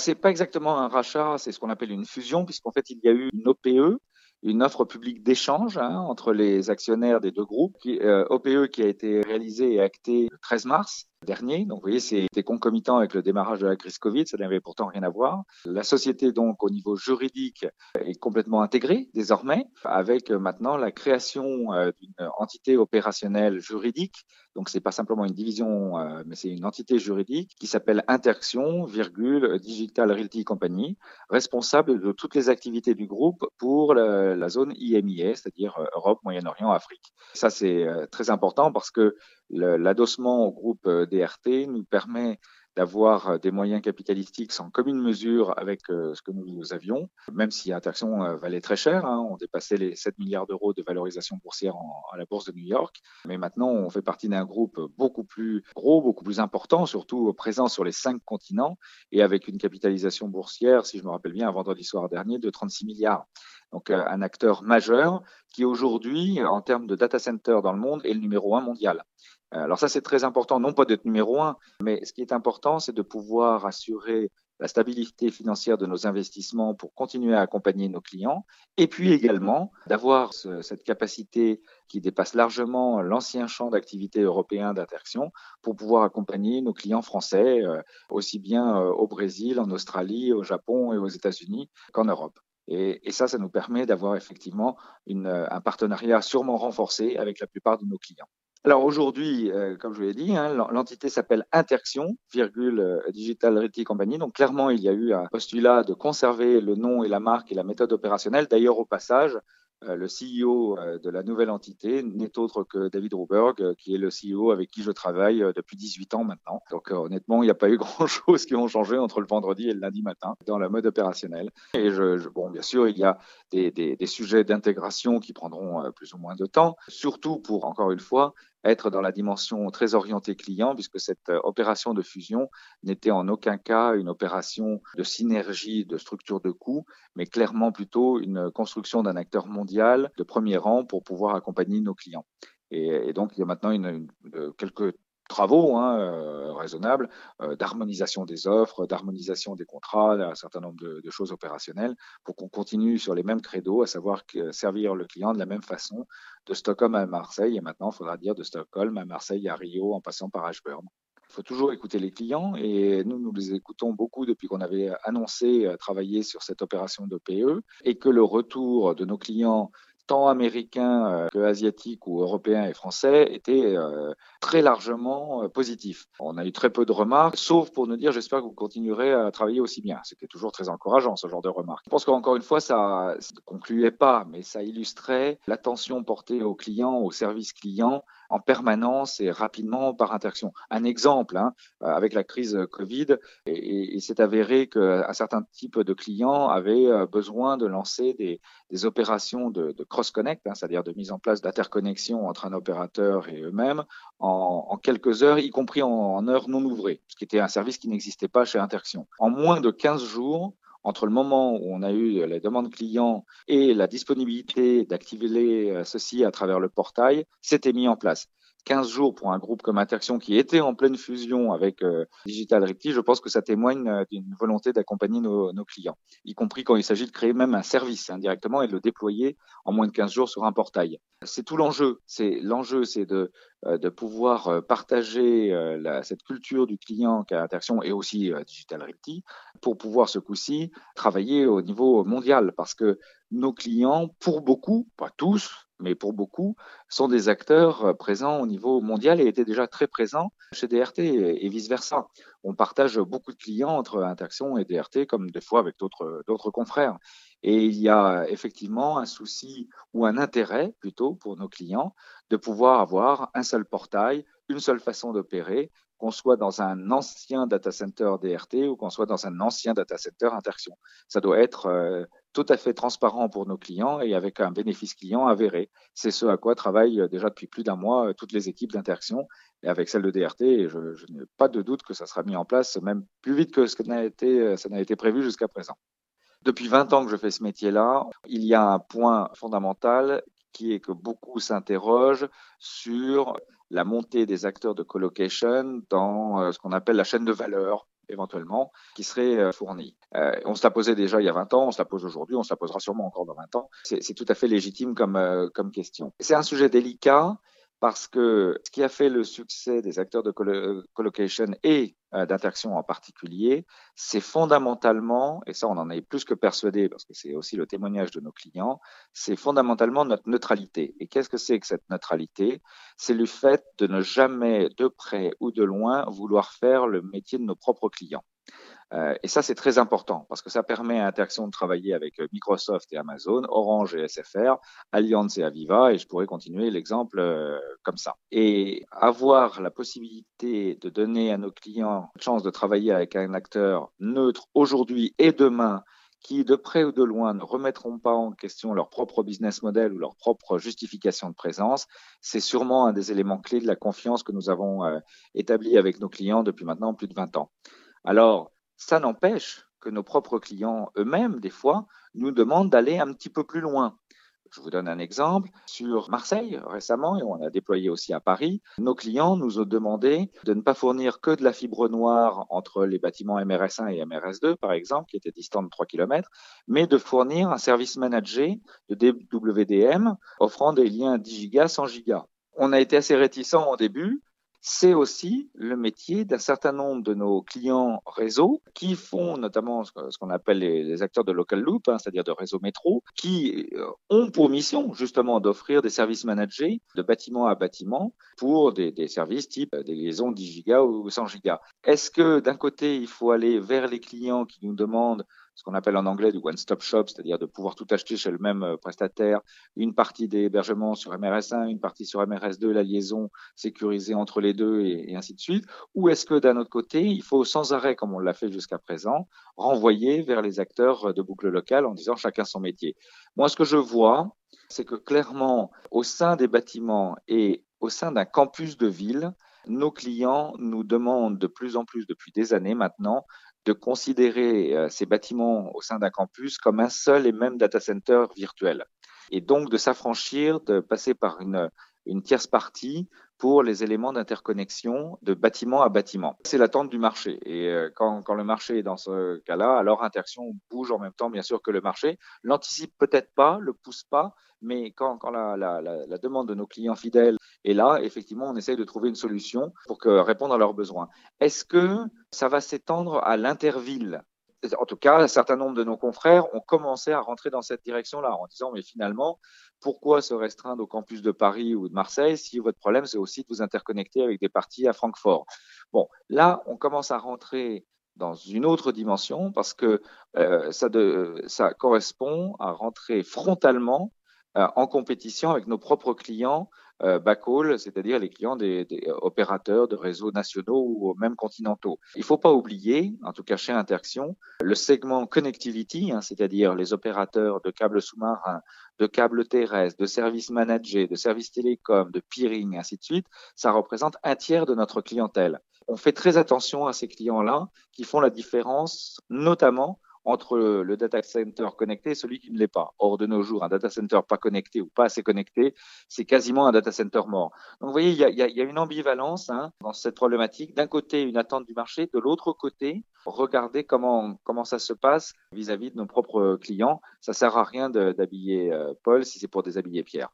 C'est pas exactement un rachat, c'est ce qu'on appelle une fusion, puisqu'en fait, il y a eu une OPE, une offre publique d'échange hein, entre les actionnaires des deux groupes, euh, OPE qui a été réalisée et actée le 13 mars dernier. Donc, vous voyez, c'était concomitant avec le démarrage de la crise Covid. Ça n'avait pourtant rien à voir. La société, donc, au niveau juridique, est complètement intégrée désormais, avec maintenant la création euh, d'une entité opérationnelle juridique. Donc, c'est pas simplement une division, euh, mais c'est une entité juridique qui s'appelle Interaction, virgule, Digital Realty Company, responsable de toutes les activités du groupe pour la, zone IMIA, c'est-à-dire euh, Europe, Moyen-Orient, Afrique. Ça, c'est très important parce que l'adossement au groupe euh, DRT nous permet d'avoir euh, des moyens capitalistiques sans commune mesure avec euh, ce que nous avions, même si Interaction valait très cher. Hein, on dépassait les 7 milliards d'euros de valorisation boursière à la bourse de New York. Mais maintenant, on fait partie d'un groupe beaucoup plus gros, beaucoup plus important, surtout présent sur les cinq continents et avec une capitalisation boursière, si je me rappelle bien, vendredi soir dernier, de 36 milliards. Donc un acteur majeur qui aujourd'hui, en termes de data center dans le monde, est le numéro un mondial. Alors ça, c'est très important, non pas d'être numéro un, mais ce qui est important, c'est de pouvoir assurer la stabilité financière de nos investissements pour continuer à accompagner nos clients, et puis également d'avoir cette capacité qui dépasse largement l'ancien champ d'activité européen d'interaction pour pouvoir accompagner nos clients français, euh, aussi bien euh, au Brésil, en Australie, au Japon et aux États-Unis qu'en Europe. Et, et, ça, ça nous permet d'avoir effectivement une, un partenariat sûrement renforcé avec la plupart de nos clients. Alors aujourd'hui, euh, comme je vous l'ai dit, hein, l'entité s'appelle Interaction, virgule euh, Digital Realty Company. Donc clairement, il y a eu un postulat de conserver le nom et la marque et la méthode opérationnelle. D'ailleurs, au passage, le CEO de la nouvelle entité n'est autre que David Ruberg, qui est le CEO avec qui je travaille depuis 18 ans maintenant. Donc honnêtement, il n'y a pas eu grand-chose qui ont changé entre le vendredi et le lundi matin dans la mode opérationnelle. Et je, bon, bien sûr, il y a des sujets d'intégration qui prendront plus ou moins de temps, surtout pour, encore une fois, être dans la dimension très orientée client, puisque cette euh, opération de fusion n'était en aucun cas une opération de synergie de structure de coûts, mais clairement plutôt une construction d'un acteur mondial de premier rang pour pouvoir accompagner nos clients. Et, donc, il y a maintenant une, une, euh, quelques travaux hein, euh, raisonnables euh, d'harmonisation des offres, d'harmonisation des contrats, un certain nombre de, choses opérationnelles pour qu'on continue sur les mêmes credos, à savoir que servir le client de la même façon de Stockholm à Marseille et maintenant il faudra dire de Stockholm à Marseille à Rio en passant par Ashburn. Il faut toujours écouter les clients et nous, nous les écoutons beaucoup depuis qu'on avait annoncé euh, travailler sur cette opération de PE et que le retour de nos clients tant américains euh, que asiatiques ou européens et français, étaient euh, très largement euh, positifs. On a eu très peu de remarques, sauf pour nous dire j'espère que vous continuerez à travailler aussi bien. C'était toujours très encourageant ce genre de remarques. Je pense qu'encore une fois, ça ne concluait pas, mais ça illustrait l'attention portée aux clients, au service client en permanence et rapidement par interaction. Un exemple, hein, euh, avec la crise Covid, et, et c'est avéré qu'un certain type de clients avaient euh, besoin de lancer des, opérations de, cross-connect, hein, c'est-à-dire de mise en place d'interconnexion entre un opérateur et eux-mêmes en, en, quelques heures, y compris en, en heures non ouvrées, ce qui était un service qui n'existait pas chez Interaction. En moins de 15 jours, entre le moment où on a eu les demandes clients et la disponibilité d'activer euh, ceci à travers le portail, c'était mis en place. 15 jours pour un groupe comme Interaction qui était en pleine fusion avec euh, Digital Realty, je pense que ça témoigne euh, d'une volonté d'accompagner nos, nos, clients, y compris quand il s'agit de créer même un service indirectement et de le déployer en moins de 15 jours sur un portail. C'est tout l'enjeu. C'est l'enjeu, c'est de euh, de pouvoir euh, partager euh, la, cette culture du client qu'a Interaction et aussi Digital Realty pour pouvoir ce coup-ci travailler au niveau mondial parce que nos clients, pour beaucoup, pas tous, mais pour beaucoup, sont des acteurs présents au niveau mondial et étaient déjà très présents chez DRT et vice-versa. On partage beaucoup de clients entre Interaction et DRT, comme des fois avec d'autres confrères. Et il y a effectivement un souci ou un intérêt plutôt pour nos clients de pouvoir avoir un seul portail, une seule façon d'opérer, qu'on soit dans un ancien data center DRT ou qu'on soit dans un ancien data center Interaction. Ça doit être euh, tout à fait transparent pour nos clients et avec un bénéfice client avéré. C'est ce à quoi travaillent déjà depuis plus d'un mois euh, toutes les équipes d'Interaction et avec celle de DRT. Je, n'ai pas de doute que ça sera mis en place même plus vite que ce que n'a été, euh, ça n'a été prévu jusqu'à présent. Depuis 20 ans que je fais ce métier-là, il y a un point fondamental qui est que beaucoup s'interrogent sur la montée des acteurs de colocation dans euh, ce qu'on appelle la chaîne de valeur. Éventuellement, qui serait euh, fournie. Euh, on se la posait déjà il y a 20 ans, on se la pose aujourd'hui, on se la posera sûrement encore dans 20 ans. C'est tout à fait légitime comme, euh, comme question. C'est un sujet délicat parce que ce qui a fait le succès des acteurs de colocation et d'interaction en particulier, c'est fondamentalement, et ça on en est plus que persuadé parce que c'est aussi le témoignage de nos clients, c'est fondamentalement notre neutralité. Et qu'est-ce que c'est que cette neutralité? C'est le fait de ne jamais, de près ou de loin, vouloir faire le métier de nos propres clients. Euh, et ça, c'est très important parce que ça permet à Interaction de travailler avec euh, Microsoft et Amazon, Orange et SFR, Allianz et Aviva, et je pourrais continuer l'exemple euh, comme ça. Et avoir la possibilité de donner à nos clients la chance de travailler avec un acteur neutre aujourd'hui et demain qui, de près ou de loin, ne remettront pas en question leur propre business model ou leur propre justification de présence, c'est sûrement un des éléments clés de la confiance que nous avons établie avec nos clients depuis maintenant plus de 20 ans. Alors, ça n'empêche que nos propres clients eux-mêmes, des fois, nous demandent d'aller un petit peu plus loin. Je vous donne un exemple. Sur Marseille, récemment, et on a déployé aussi à Paris, nos clients nous ont demandé de ne pas fournir que de la fibre noire entre les bâtiments MRS1 et MRS2, par exemple, qui étaient distants de 3 km, mais de fournir un service managé de DWDM offrant des liens 10 gigas, 100 gigas. On a été assez réticents au début c'est aussi le métier d'un certain nombre de nos clients réseau qui font notamment ce qu'on appelle les, acteurs de local loop, hein, c'est-à-dire de réseau métro, qui euh, ont pour mission justement d'offrir des services managés de bâtiment à bâtiment pour des, des services type des liaisons 10 gigas ou 100 gigas. Est-ce que d'un côté, il faut aller vers les clients qui nous demandent ce qu'on appelle en anglais du one-stop shop, c'est-à-dire de pouvoir tout acheter chez le même euh, prestataire, une partie des hébergements sur MRS1, une partie sur MRS2, la liaison sécurisée entre les deux et, ainsi de suite, ou est-ce que d'un autre côté, il faut sans arrêt, comme on l'a fait jusqu'à présent, renvoyer vers les acteurs de boucle locale en disant chacun son métier. Moi, ce que je vois, c'est que clairement, au sein des bâtiments et au sein d'un campus de ville, nos clients nous demandent de plus en plus depuis des années maintenant de considérer euh, ces bâtiments au sein d'un campus comme un seul et même data center virtuel. Et donc de s'affranchir, de passer par une, une tierce partie pour les éléments d'interconnexion de bâtiment à bâtiment. C'est l'attente du marché. Et euh, quand, quand, le marché est dans ce cas-là, alors Interaction bouge en même temps, bien sûr, que le marché. L'anticipe peut-être pas, le pousse pas, mais quand, quand la, la, la, demande de nos clients fidèles est là, effectivement, on essaye de trouver une solution pour que, répondre à leurs besoins. Est-ce que ça va s'étendre à l'interville? En tout cas, un certain nombre de nos confrères ont commencé à rentrer dans cette direction-là en disant, mais finalement, pourquoi se restreindre au campus de Paris ou de Marseille si votre problème, c'est aussi de vous interconnecter avec des parties à Francfort? Bon, là, on commence à rentrer dans une autre dimension parce que euh, ça, correspond à rentrer frontalement euh, en compétition avec nos propres clients euh, backhaul, c'est-à-dire les clients des, des, opérateurs de réseaux nationaux ou même continentaux. Il ne faut pas oublier, en tout cas chez Interaction, le segment connectivity, hein, c'est-à-dire les opérateurs de câbles sous-marins, de câbles terrestres, de services managés, de services télécoms, de peering, ainsi de suite, ça représente un tiers de notre clientèle. On fait très attention à ces clients-là qui font la différence, notamment entre le data center connecté et celui qui ne l'est pas. Or, de nos jours, un data center pas connecté ou pas assez connecté, c'est quasiment un data center mort. Donc, vous voyez, il y a, une ambivalence hein, dans cette problématique. D'un côté, une attente du marché, de l'autre côté, regarder comment comment ça se passe vis-à-vis de nos propres clients. Ça sert à rien d'habiller euh, Paul si c'est pour déshabiller Pierre.